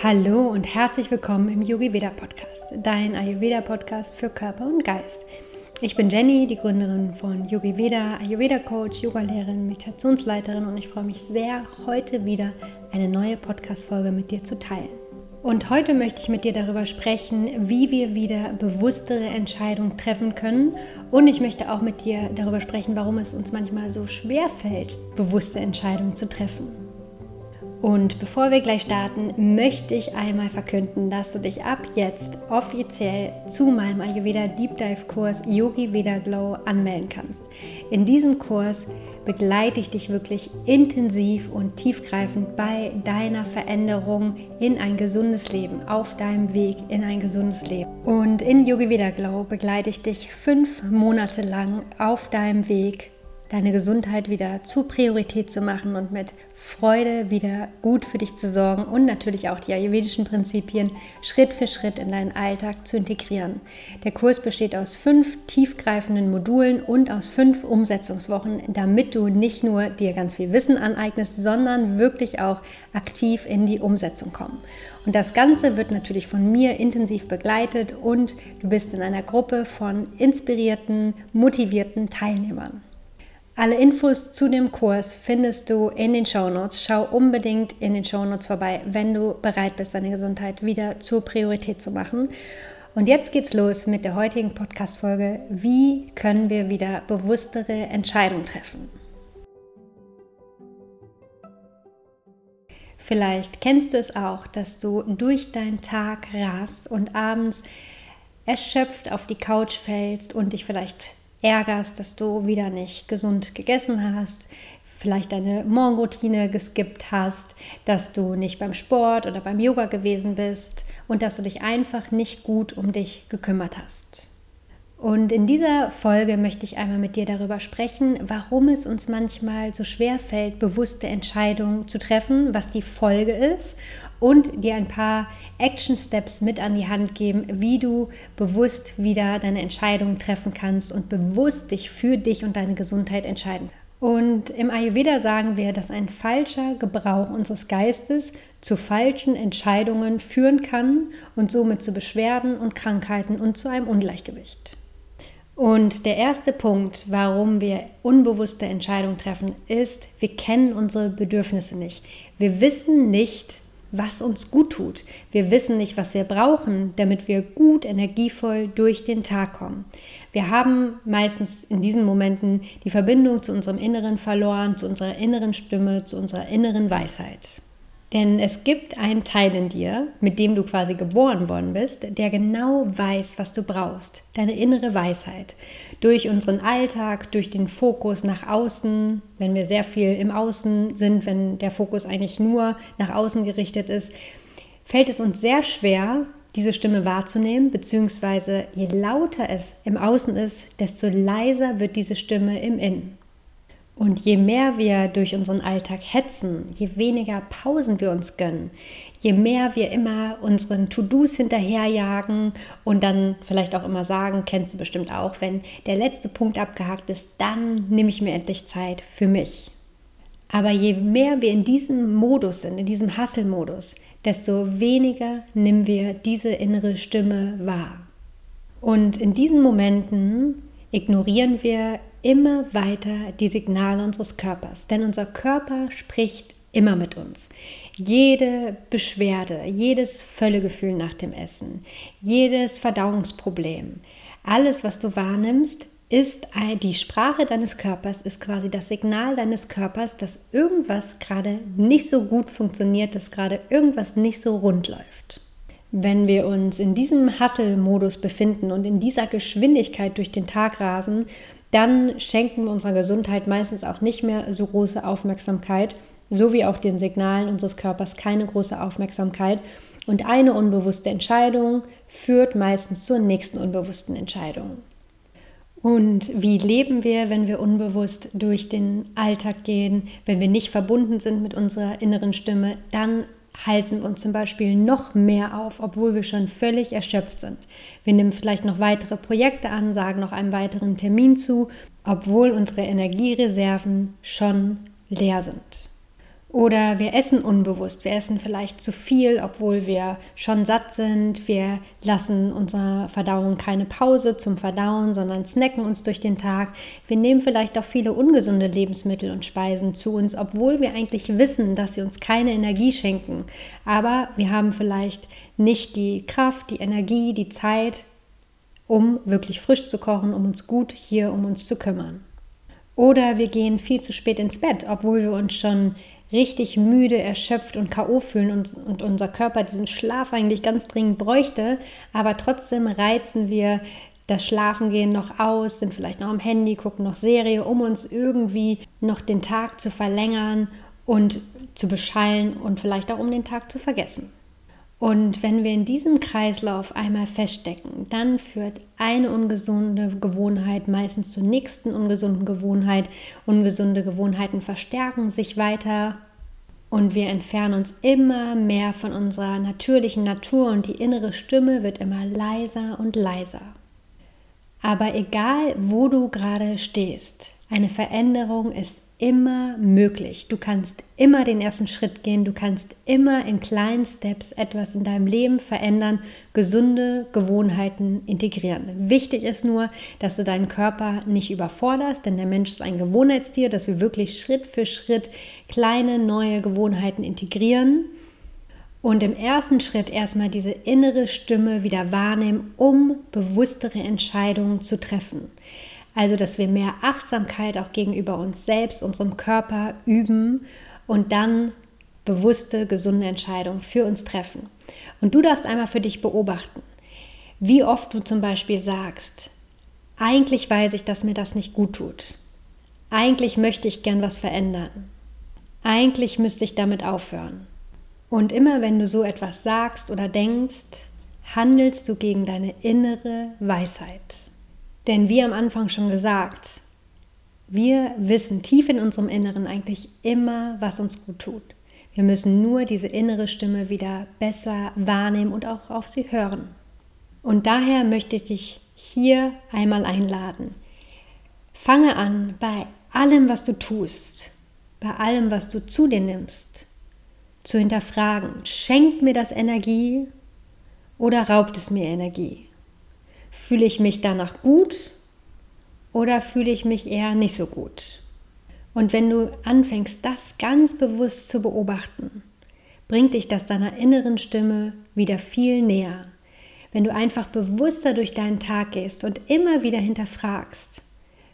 Hallo und herzlich willkommen im Yogi Veda Podcast, dein Ayurveda Podcast für Körper und Geist. Ich bin Jenny, die Gründerin von Yogi Veda, Ayurveda Coach, Yogalehrerin, Meditationsleiterin und ich freue mich sehr, heute wieder eine neue Podcast-Folge mit dir zu teilen. Und heute möchte ich mit dir darüber sprechen, wie wir wieder bewusstere Entscheidungen treffen können. Und ich möchte auch mit dir darüber sprechen, warum es uns manchmal so schwer fällt, bewusste Entscheidungen zu treffen. Und bevor wir gleich starten, möchte ich einmal verkünden, dass du dich ab jetzt offiziell zu meinem Ayurveda Deep Dive Kurs Yogi Veda Glow anmelden kannst. In diesem Kurs begleite ich dich wirklich intensiv und tiefgreifend bei deiner Veränderung in ein gesundes Leben, auf deinem Weg in ein gesundes Leben. Und in Yogi Veda Glow begleite ich dich fünf Monate lang auf deinem Weg deine Gesundheit wieder zur Priorität zu machen und mit Freude wieder gut für dich zu sorgen und natürlich auch die ayurvedischen Prinzipien Schritt für Schritt in deinen Alltag zu integrieren. Der Kurs besteht aus fünf tiefgreifenden Modulen und aus fünf Umsetzungswochen, damit du nicht nur dir ganz viel Wissen aneignest, sondern wirklich auch aktiv in die Umsetzung kommst. Und das Ganze wird natürlich von mir intensiv begleitet und du bist in einer Gruppe von inspirierten, motivierten Teilnehmern. Alle Infos zu dem Kurs findest du in den Show Notes. Schau unbedingt in den Show Notes vorbei, wenn du bereit bist, deine Gesundheit wieder zur Priorität zu machen. Und jetzt geht's los mit der heutigen Podcast-Folge. Wie können wir wieder bewusstere Entscheidungen treffen? Vielleicht kennst du es auch, dass du durch deinen Tag rast und abends erschöpft auf die Couch fällst und dich vielleicht ärgerst, dass du wieder nicht gesund gegessen hast, vielleicht deine Morgenroutine geskippt hast, dass du nicht beim Sport oder beim Yoga gewesen bist und dass du dich einfach nicht gut um dich gekümmert hast. Und in dieser Folge möchte ich einmal mit dir darüber sprechen, warum es uns manchmal so schwer fällt, bewusste Entscheidungen zu treffen, was die Folge ist und dir ein paar Action Steps mit an die Hand geben, wie du bewusst wieder deine Entscheidungen treffen kannst und bewusst dich für dich und deine Gesundheit entscheiden. Und im Ayurveda sagen wir, dass ein falscher Gebrauch unseres Geistes zu falschen Entscheidungen führen kann und somit zu Beschwerden und Krankheiten und zu einem Ungleichgewicht. Und der erste Punkt, warum wir unbewusste Entscheidungen treffen, ist, wir kennen unsere Bedürfnisse nicht. Wir wissen nicht, was uns gut tut. Wir wissen nicht, was wir brauchen, damit wir gut energievoll durch den Tag kommen. Wir haben meistens in diesen Momenten die Verbindung zu unserem Inneren verloren, zu unserer inneren Stimme, zu unserer inneren Weisheit. Denn es gibt einen Teil in dir, mit dem du quasi geboren worden bist, der genau weiß, was du brauchst. Deine innere Weisheit. Durch unseren Alltag, durch den Fokus nach außen, wenn wir sehr viel im Außen sind, wenn der Fokus eigentlich nur nach außen gerichtet ist, fällt es uns sehr schwer, diese Stimme wahrzunehmen, beziehungsweise je lauter es im Außen ist, desto leiser wird diese Stimme im Innen. Und je mehr wir durch unseren Alltag hetzen, je weniger Pausen wir uns gönnen, je mehr wir immer unseren To-Dos hinterherjagen und dann vielleicht auch immer sagen, kennst du bestimmt auch, wenn der letzte Punkt abgehakt ist, dann nehme ich mir endlich Zeit für mich. Aber je mehr wir in diesem Modus sind, in diesem Hustle-Modus, desto weniger nehmen wir diese innere Stimme wahr. Und in diesen Momenten ignorieren wir immer weiter die Signale unseres Körpers, denn unser Körper spricht immer mit uns. Jede Beschwerde, jedes Völlegefühl nach dem Essen, jedes Verdauungsproblem, alles, was du wahrnimmst, ist die Sprache deines Körpers, ist quasi das Signal deines Körpers, dass irgendwas gerade nicht so gut funktioniert, dass gerade irgendwas nicht so rund läuft. Wenn wir uns in diesem Hustle-Modus befinden und in dieser Geschwindigkeit durch den Tag rasen, dann schenken wir unserer Gesundheit meistens auch nicht mehr so große Aufmerksamkeit, so wie auch den Signalen unseres Körpers keine große Aufmerksamkeit. Und eine unbewusste Entscheidung führt meistens zur nächsten unbewussten Entscheidung. Und wie leben wir, wenn wir unbewusst durch den Alltag gehen, wenn wir nicht verbunden sind mit unserer inneren Stimme, dann halsen wir uns zum Beispiel noch mehr auf, obwohl wir schon völlig erschöpft sind. Wir nehmen vielleicht noch weitere Projekte an, sagen noch einen weiteren Termin zu, obwohl unsere Energiereserven schon leer sind. Oder wir essen unbewusst. Wir essen vielleicht zu viel, obwohl wir schon satt sind. Wir lassen unserer Verdauung keine Pause zum Verdauen, sondern snacken uns durch den Tag. Wir nehmen vielleicht auch viele ungesunde Lebensmittel und Speisen zu uns, obwohl wir eigentlich wissen, dass sie uns keine Energie schenken. Aber wir haben vielleicht nicht die Kraft, die Energie, die Zeit, um wirklich frisch zu kochen, um uns gut hier um uns zu kümmern. Oder wir gehen viel zu spät ins Bett, obwohl wir uns schon richtig müde, erschöpft und K.O. fühlen und, und unser Körper diesen Schlaf eigentlich ganz dringend bräuchte, aber trotzdem reizen wir das Schlafengehen noch aus, sind vielleicht noch am Handy, gucken noch Serie, um uns irgendwie noch den Tag zu verlängern und zu beschallen und vielleicht auch um den Tag zu vergessen. Und wenn wir in diesem Kreislauf einmal feststecken, dann führt eine ungesunde Gewohnheit meistens zur nächsten ungesunden Gewohnheit. Ungesunde Gewohnheiten verstärken sich weiter und wir entfernen uns immer mehr von unserer natürlichen Natur und die innere Stimme wird immer leiser und leiser. Aber egal, wo du gerade stehst, eine Veränderung ist immer möglich. Du kannst immer den ersten Schritt gehen, du kannst immer in kleinen Steps etwas in deinem Leben verändern, gesunde Gewohnheiten integrieren. Wichtig ist nur, dass du deinen Körper nicht überforderst, denn der Mensch ist ein Gewohnheitstier, dass wir wirklich Schritt für Schritt kleine neue Gewohnheiten integrieren. Und im ersten Schritt erstmal diese innere Stimme wieder wahrnehmen, um bewusstere Entscheidungen zu treffen. Also, dass wir mehr Achtsamkeit auch gegenüber uns selbst, unserem Körper üben und dann bewusste, gesunde Entscheidungen für uns treffen. Und du darfst einmal für dich beobachten, wie oft du zum Beispiel sagst, eigentlich weiß ich, dass mir das nicht gut tut. Eigentlich möchte ich gern was verändern. Eigentlich müsste ich damit aufhören. Und immer wenn du so etwas sagst oder denkst, handelst du gegen deine innere Weisheit. Denn wie am Anfang schon gesagt, wir wissen tief in unserem Inneren eigentlich immer, was uns gut tut. Wir müssen nur diese innere Stimme wieder besser wahrnehmen und auch auf sie hören. Und daher möchte ich dich hier einmal einladen. Fange an, bei allem, was du tust, bei allem, was du zu dir nimmst, zu hinterfragen, schenkt mir das Energie oder raubt es mir Energie? Fühle ich mich danach gut oder fühle ich mich eher nicht so gut? Und wenn du anfängst, das ganz bewusst zu beobachten, bringt dich das deiner inneren Stimme wieder viel näher. Wenn du einfach bewusster durch deinen Tag gehst und immer wieder hinterfragst,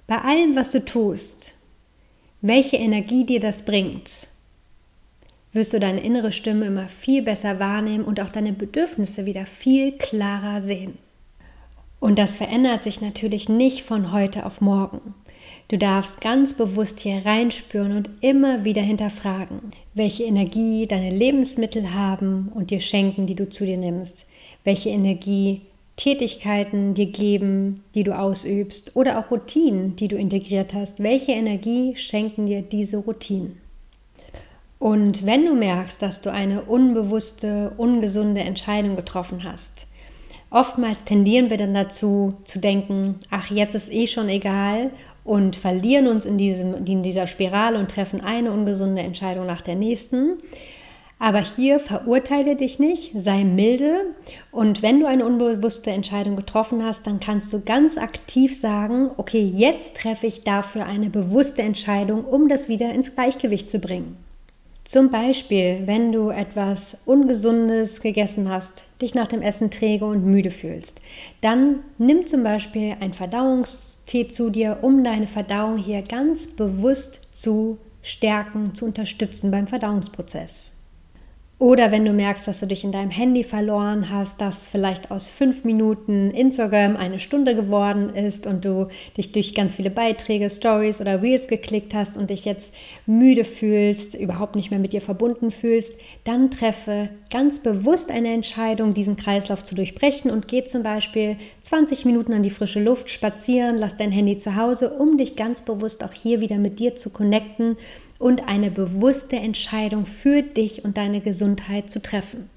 bei allem, was du tust, welche Energie dir das bringt, wirst du deine innere Stimme immer viel besser wahrnehmen und auch deine Bedürfnisse wieder viel klarer sehen. Und das verändert sich natürlich nicht von heute auf morgen. Du darfst ganz bewusst hier reinspüren und immer wieder hinterfragen, welche Energie deine Lebensmittel haben und dir schenken, die du zu dir nimmst, welche Energie Tätigkeiten dir geben, die du ausübst oder auch Routinen, die du integriert hast. Welche Energie schenken dir diese Routinen? Und wenn du merkst, dass du eine unbewusste, ungesunde Entscheidung getroffen hast, Oftmals tendieren wir dann dazu zu denken, ach, jetzt ist eh schon egal und verlieren uns in, diesem, in dieser Spirale und treffen eine ungesunde Entscheidung nach der nächsten. Aber hier verurteile dich nicht, sei milde und wenn du eine unbewusste Entscheidung getroffen hast, dann kannst du ganz aktiv sagen, okay, jetzt treffe ich dafür eine bewusste Entscheidung, um das wieder ins Gleichgewicht zu bringen. Zum Beispiel, wenn du etwas Ungesundes gegessen hast, dich nach dem Essen träge und müde fühlst, dann nimm zum Beispiel ein Verdauungstee zu dir, um deine Verdauung hier ganz bewusst zu stärken, zu unterstützen beim Verdauungsprozess. Oder wenn du merkst, dass du dich in deinem Handy verloren hast, dass vielleicht aus fünf Minuten Instagram eine Stunde geworden ist und du dich durch ganz viele Beiträge, Stories oder Reels geklickt hast und dich jetzt müde fühlst, überhaupt nicht mehr mit dir verbunden fühlst, dann treffe ganz bewusst eine Entscheidung, diesen Kreislauf zu durchbrechen und geh zum Beispiel 20 Minuten an die frische Luft spazieren, lass dein Handy zu Hause, um dich ganz bewusst auch hier wieder mit dir zu connecten und eine bewusste Entscheidung für dich und deine Gesundheit zu treffen.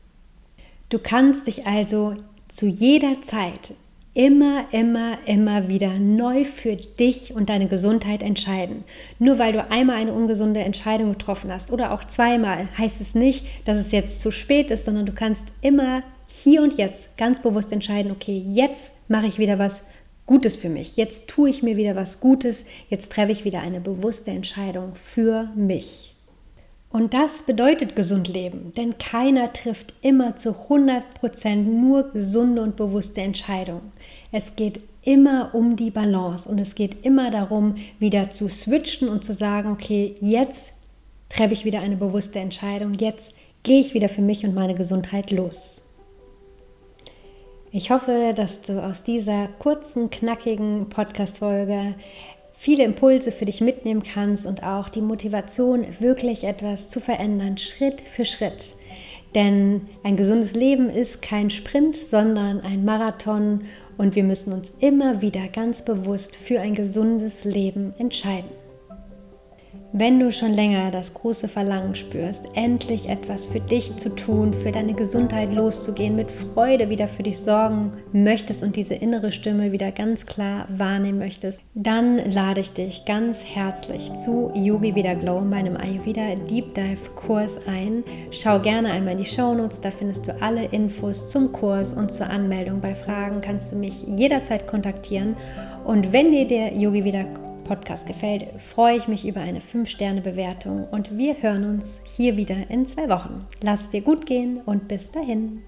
Du kannst dich also zu jeder Zeit immer, immer, immer wieder neu für dich und deine Gesundheit entscheiden. Nur weil du einmal eine ungesunde Entscheidung getroffen hast oder auch zweimal, heißt es nicht, dass es jetzt zu spät ist, sondern du kannst immer hier und jetzt ganz bewusst entscheiden, okay, jetzt mache ich wieder was Gutes für mich, jetzt tue ich mir wieder was Gutes, jetzt treffe ich wieder eine bewusste Entscheidung für mich. Und das bedeutet gesund leben, denn keiner trifft immer zu 100% nur gesunde und bewusste Entscheidungen. Es geht immer um die Balance und es geht immer darum, wieder zu switchen und zu sagen, okay, jetzt treffe ich wieder eine bewusste Entscheidung, jetzt gehe ich wieder für mich und meine Gesundheit los. Ich hoffe, dass du aus dieser kurzen, knackigen Podcast-Folge viele Impulse für dich mitnehmen kannst und auch die Motivation, wirklich etwas zu verändern, Schritt für Schritt. Denn ein gesundes Leben ist kein Sprint, sondern ein Marathon und wir müssen uns immer wieder ganz bewusst für ein gesundes Leben entscheiden. Wenn du schon länger das große Verlangen spürst, endlich etwas für dich zu tun, für deine Gesundheit loszugehen, mit Freude wieder für dich sorgen möchtest und diese innere Stimme wieder ganz klar wahrnehmen möchtest, dann lade ich dich ganz herzlich zu Yogi Vida Glow, meinem Ayurveda Deep Dive Kurs ein. Schau gerne einmal in die Show Notes, da findest du alle Infos zum Kurs und zur Anmeldung. Bei Fragen kannst du mich jederzeit kontaktieren. Und wenn dir der Yogi Vida Podcast gefällt, freue ich mich über eine 5-Sterne-Bewertung und wir hören uns hier wieder in zwei Wochen. Lass es dir gut gehen und bis dahin.